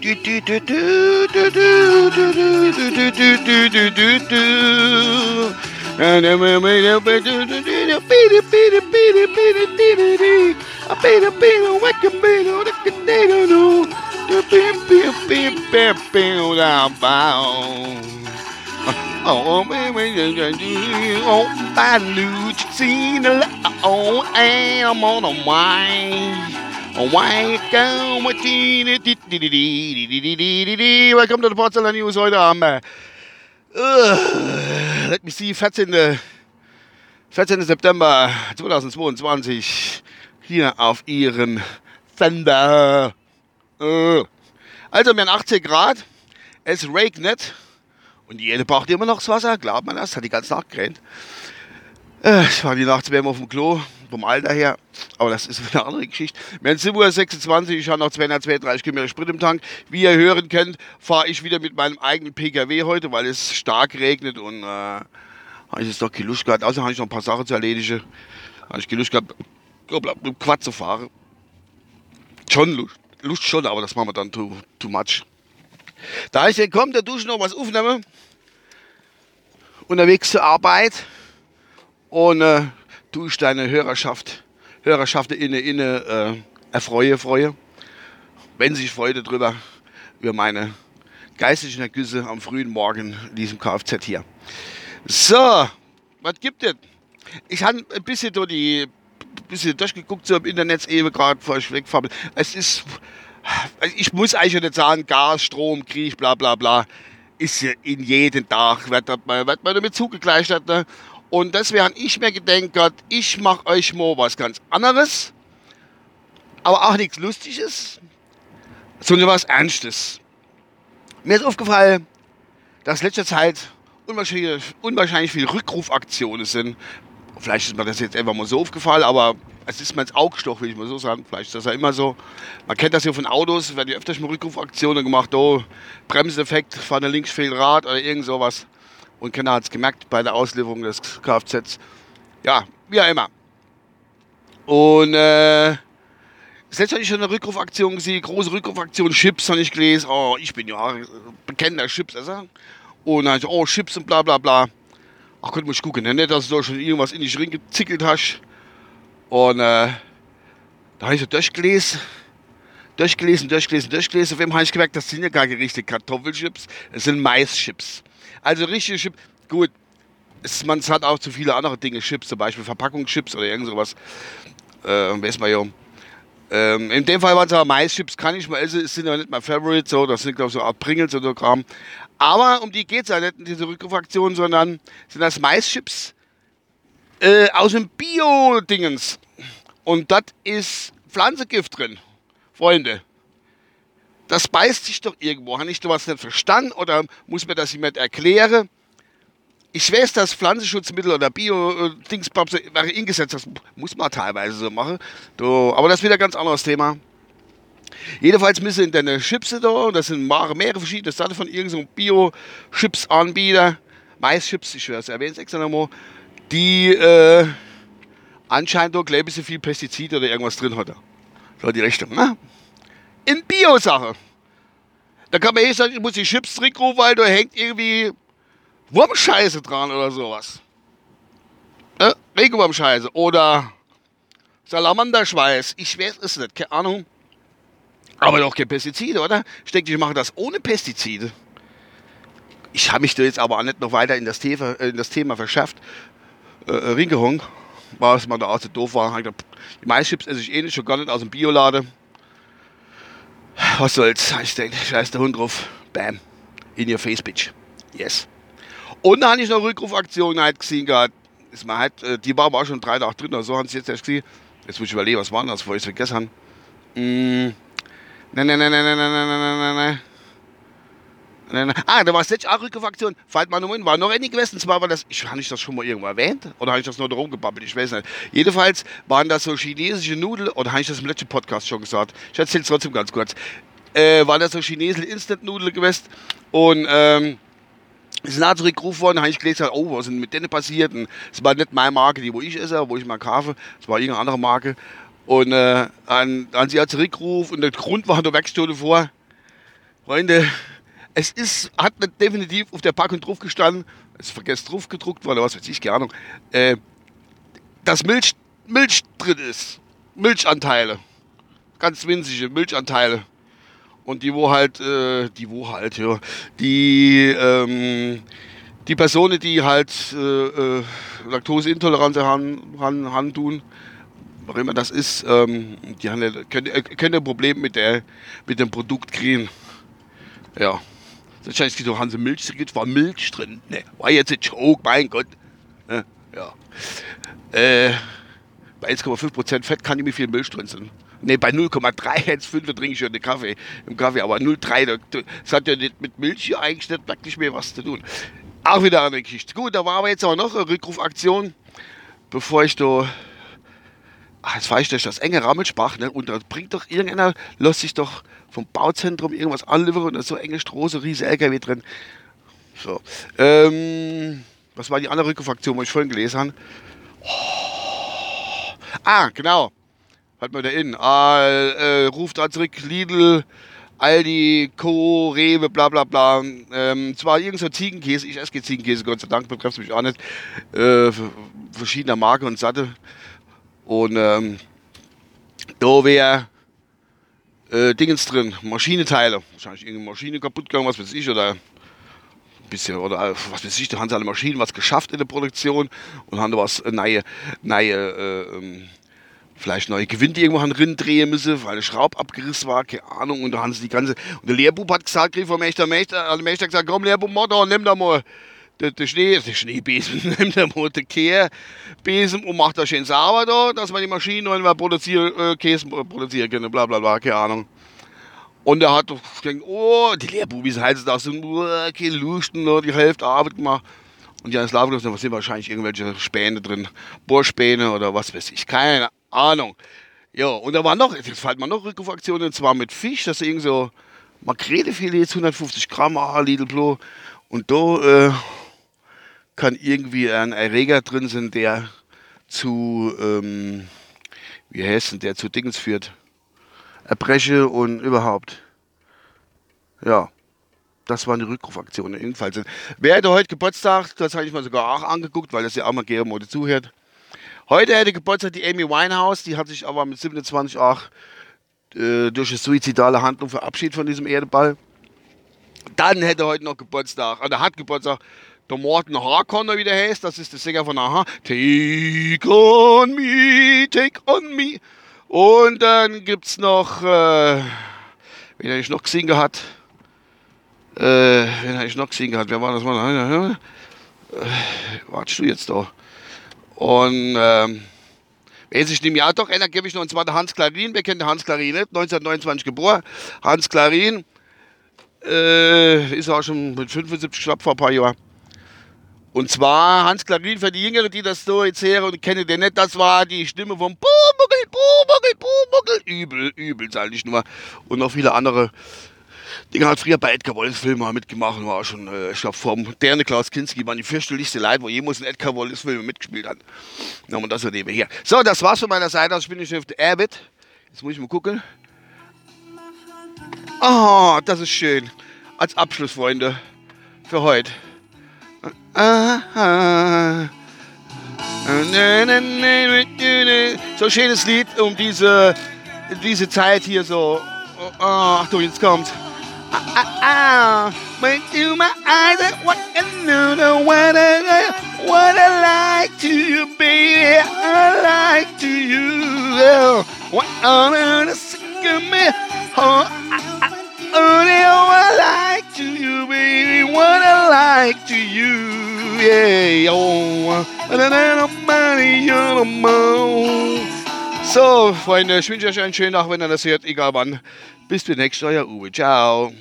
Do do do do do do do do do do do do do. And then we bim bim bim bim bim. Oh, baby, oh, oh, I'm on a mind. Welcome to the Porzellan News heute am uh, let me see, 14. 14. September 2022 hier auf Ihrem Sender. Uh. Also, wir haben 18 Grad, es regnet und jede braucht immer noch das Wasser, glaubt man das, hat die ganze Nacht gerannt. Uh, ich war die Nacht zweimal auf dem Klo, vom Alter her. Aber das ist eine andere Geschichte. Wir haben 7.26 Uhr, ich habe noch 232 Kilometer Sprit im Tank. Wie ihr hören könnt, fahre ich wieder mit meinem eigenen PKW heute, weil es stark regnet und äh, habe ich jetzt doch keine Lust gehabt. Außerdem habe ich noch ein paar Sachen zu erledigen. Habe ich keine Lust gehabt, mit Quad zu fahren. Schon Lust, Lust schon, aber das machen wir dann too, too much. Da ich dann komme, da dusche noch was aufnehmen. Unterwegs zur Arbeit. Und äh, du ich deine Hörerschaft, Hörerschaft inne, inne äh, erfreue, freue. Wenn sich Freude drüber, über meine geistigen Ergüsse am frühen Morgen in diesem Kfz hier. So, was gibt es? Ich habe ein bisschen durch die bisschen durchgeguckt so im Internet eben gerade, bevor ich wegfahre. Es ist, ich muss eigentlich nicht sagen, Gas, Strom, Krieg, bla bla bla, ist ja in jedem Tag, wird, wird man damit zugegleicht. Ne? Und deswegen ich mir gedacht, ich mache euch mal was ganz anderes, aber auch nichts Lustiges, sondern was Ernstes. Mir ist aufgefallen, dass letzter Zeit unwahrscheinlich, unwahrscheinlich viele Rückrufaktionen sind. Vielleicht ist mir das jetzt einfach mal so aufgefallen, aber es ist mir ins Auge gestochen, will ich mal so sagen. Vielleicht ist das ja immer so. Man kennt das ja von Autos, werden ja öfters mal Rückrufaktionen gemacht, oh, Bremseffekt, vorne links fehlt Rad oder irgend sowas. Und keiner hat es gemerkt bei der Auslieferung des Kfz. Ja, wie auch immer. Und äh, letzte hatte ich schon eine Rückrufaktion gesehen, große Rückrufaktion, Chips habe ich gelesen. Oh, ich bin ja bekennender Chips. Also. Und dann ich, oh, Chips und bla bla bla. Ach Gott, muss ich gucken, ne? nicht, dass du schon irgendwas in die Ring gezickelt hast. Und äh, da habe ich so durchgelesen, durchgelesen, durchgelesen, durchgelesen. Auf wem habe ich gemerkt, das sind ja gar nicht richtige Kartoffelchips, es sind Maischips. Also richtige Chips, gut, es, man hat auch zu viele andere Dinge, Chips, zum Beispiel Verpackungschips oder irgend sowas. Äh, weiß man ja. Ähm, in dem Fall waren es aber Maischips, kann ich mal essen, sind ja nicht mein Favorite, so, das sind glaube ich so Art Pringles oder Kram. Aber um die geht es ja nicht in diese Rückrufaktion, sondern sind das Maischips äh, aus dem Bio-Dingens. Und das ist Pflanzengift drin, Freunde das beißt sich doch irgendwo. Habe ich da was nicht verstanden oder muss mir das jemand erklären? Ich weiß, dass Pflanzenschutzmittel oder Bio-Dingsbabs wäre eingesetzt, das muss man teilweise so machen. aber das ist wieder ein ganz anderes Thema. Jedenfalls müssen in deine Chips da, das sind mehrere verschiedene Sachen von irgendeinem Bio-Chips-Anbieter, Mais-Chips, ich erwähnen es extra nochmal, die äh, anscheinend doch gleich ein bisschen viel Pestizid oder irgendwas drin hat. So die Richtung, ne? In Bio-Sache. Da kann man eh sagen, ich muss die Chips zurückrufen, weil da hängt irgendwie Wurmscheiße dran oder sowas. Äh, Regenwurmscheiße oder Salamanderschweiß. Ich weiß es nicht, keine Ahnung. Aber doch keine Pestizide, oder? Ich denke, ich mache das ohne Pestizide. Ich habe mich da jetzt aber auch nicht noch weiter in das Thema, in das Thema verschafft. Äh, äh Ringehung. War es mal da auch so doof war. Die Maischips esse ich eh nicht, schon gar nicht aus dem Bioladen. Was soll's? Ich denke, scheiß der Hund drauf. Bam. In your face, bitch. Yes. Und dann habe ich noch Rückrufaktion halt gesehen gehabt. Ist mal halt, die war aber auch schon drei Tage drin oder so, haben sie jetzt erst gesehen. Jetzt muss ich überlegen, was war das, bevor ich es vergessen habe. Mm. Nein, nein, nein, nein, nein, nein, nein, nein, nein, nein. Ah, da war es letzte Rückrufaktion. Fällt mal nur hin, war noch eine gewesen. Zwar war das, ich, habe ich das schon mal irgendwo erwähnt? Oder habe ich das nur da rumgebabbelt? Ich weiß nicht. Jedenfalls waren das so chinesische Nudeln, oder habe ich das im letzten Podcast schon gesagt? Ich erzähle es trotzdem ganz kurz. Äh, waren das so chinesische Instant-Nudeln gewesen. Und, ähm, sind halt zurückgerufen worden, habe ich gelesen, oh, was ist denn mit denen passiert? Es war nicht meine Marke, die wo ich esse, wo ich mal kaufe. Es war irgendeine andere Marke. Und äh, dann, dann sie hat zurückgerufen und der Grund war, du wächst vor, Freunde, es ist, hat definitiv auf der Packung drauf gestanden, es vergessen drauf gedruckt worden, was weiß ich, keine Ahnung, äh, dass Milch, Milch drin ist. Milchanteile. Ganz winzige Milchanteile. Und die, wo halt, äh, die, wo halt, ja, die, ähm, die Personen, die halt äh, äh, Laktoseintoleranz haben, haben, haben tun, was immer das ist, ähm, die haben, können, äh, können ein Problem mit, der, mit dem Produkt kriegen. Ja. Wahrscheinlich gesagt, haben sie Milch drin, war Milch drin. Ne, war jetzt ein Joke, mein Gott. Ne, ja. Äh, bei 1,5% Fett kann nicht mehr viel Milch drin sein. Ne, bei 0,3, 1,5 trinke ich ja den Kaffee im Kaffee, aber 0,3, das hat ja nicht mit Milch hier eigentlich nicht wirklich mehr was zu tun. Auch wieder eine Geschichte. Gut, da war aber jetzt aber noch eine Rückrufaktion, bevor ich da. Ach, jetzt fahre ich durch das enge Rammelsbach, ne? Und da bringt doch irgendeiner, lässt sich doch vom Bauzentrum irgendwas anliefern und da ist so enge Straße, riesige LKW drin. So. Ähm, was war die andere Rückrufaktion, wo ich vorhin gelesen habe? Oh. Ah, genau. Halt mal da in. Ah, äh, ruft da zurück Lidl, Aldi, Co, Rewe, bla bla bla. Ähm, zwar irgend so Ziegenkäse, ich esse Ziegenkäse, Gott sei Dank, betrifft mich auch nicht. Äh, verschiedener Marke und Satte. Und ähm, da wäre äh, Dingens drin, Maschinenteile. Wahrscheinlich irgendeine Maschine kaputt gegangen, was weiß ich, oder bisschen, oder was weiß ich, da haben sie alle Maschinen was geschafft in der Produktion und haben da was äh, neue, neue, äh, ähm, vielleicht neue Gewinde irgendwo drin drehen müssen, weil der Schraub abgerissen war, keine Ahnung, und da haben sie die ganze, und der Lehrbub hat gesagt, krieg vom Mächter, Mächter, also Mächter gesagt, komm Lehrbub, mach da, nimm da mal der, der Schnee, der Schneebesen, nimm da mal den Kehrbesen und macht da schön sauber da, dass man die Maschinen, wir produzieren, äh, Käse produzieren können, bla bla bla, keine Ahnung. Und er hat gedacht, oh, die Lehrbubis heißen das, so, oh, keine Lust, die Hälfte Arbeit gemacht. Und die haben Slaven gesagt, da sind wahrscheinlich irgendwelche Späne drin, Bohrspäne oder was weiß ich, keine Ahnung. Ja, und da war noch, jetzt fällt mir noch Rückrufaktionen, und zwar mit Fisch, das ist irgendwie so Makrelefilet, 150 Gramm, ah, Lidl Blue. Und da äh, kann irgendwie ein Erreger drin sein, der zu, ähm, wie heißt denn, der zu Dingens führt. Erbreche und überhaupt. Ja, das waren die Rückrufaktionen ebenfalls. Wer hätte heute Geburtstag? Das habe ich mal sogar auch angeguckt, weil das ja auch mal Gero zuhört. Heute hätte Geburtstag die Amy Winehouse, die hat sich aber mit 27 auch äh, durch eine suizidale Handlung verabschiedet von diesem Erdeball. Dann hätte heute noch Geburtstag, oder hat Geburtstag der Morten Harkonner, wie der heißt, das ist der Sänger von Aha. Take on me, take on me. Und dann gibt es noch, äh, wen habe ich noch gesehen gehabt? Äh, wen habe ich noch gesehen gehabt? Wer war das mal? Äh, wartest du jetzt da? Und, ähm, weiß ich nicht mehr, doch, einer gebe ich noch, und zwar der Hans Klarin. Wer kennt den Hans Klarin nicht? 1929 geboren. Hans Klarin äh, ist auch schon mit 75 knapp vor ein paar Jahren. Und zwar Hans Klarin, für die Jüngeren, die das so jetzt hören und kennen den nicht, das war die Stimme vom Pumuckel, Pumuckel, Pumuckel. Übel, übel, sage ich nur. Und noch viele andere Dinge hat früher bei Edgar Wallace Filmen mitgemacht und war schon, äh, ich glaube, vor moderne Klaus Kinski waren die fürchterlichste Leute, wo jemals in Edgar Wallace Filmen mitgespielt hat. Na, und das so nebenher. So, das war's von meiner Seite. Also ich bin ich auf der Airbit. Jetzt muss ich mal gucken. Oh, das ist schön. Als Abschluss, Freunde, für heute. So schönes Lied um diese, diese Zeit hier so. Oh, Achtung, jetzt kommt. When to my eyes, what I know, what I, what I like to you, baby, I like to you. What on sick of me, oh, I, oh, I like to you, baby, what I like to you yeah, oh. So, Freunde, ich wünsche euch einen schönen Tag, wenn ihr das hört, egal wann. Bis zum nächsten euer Uwe. Ciao.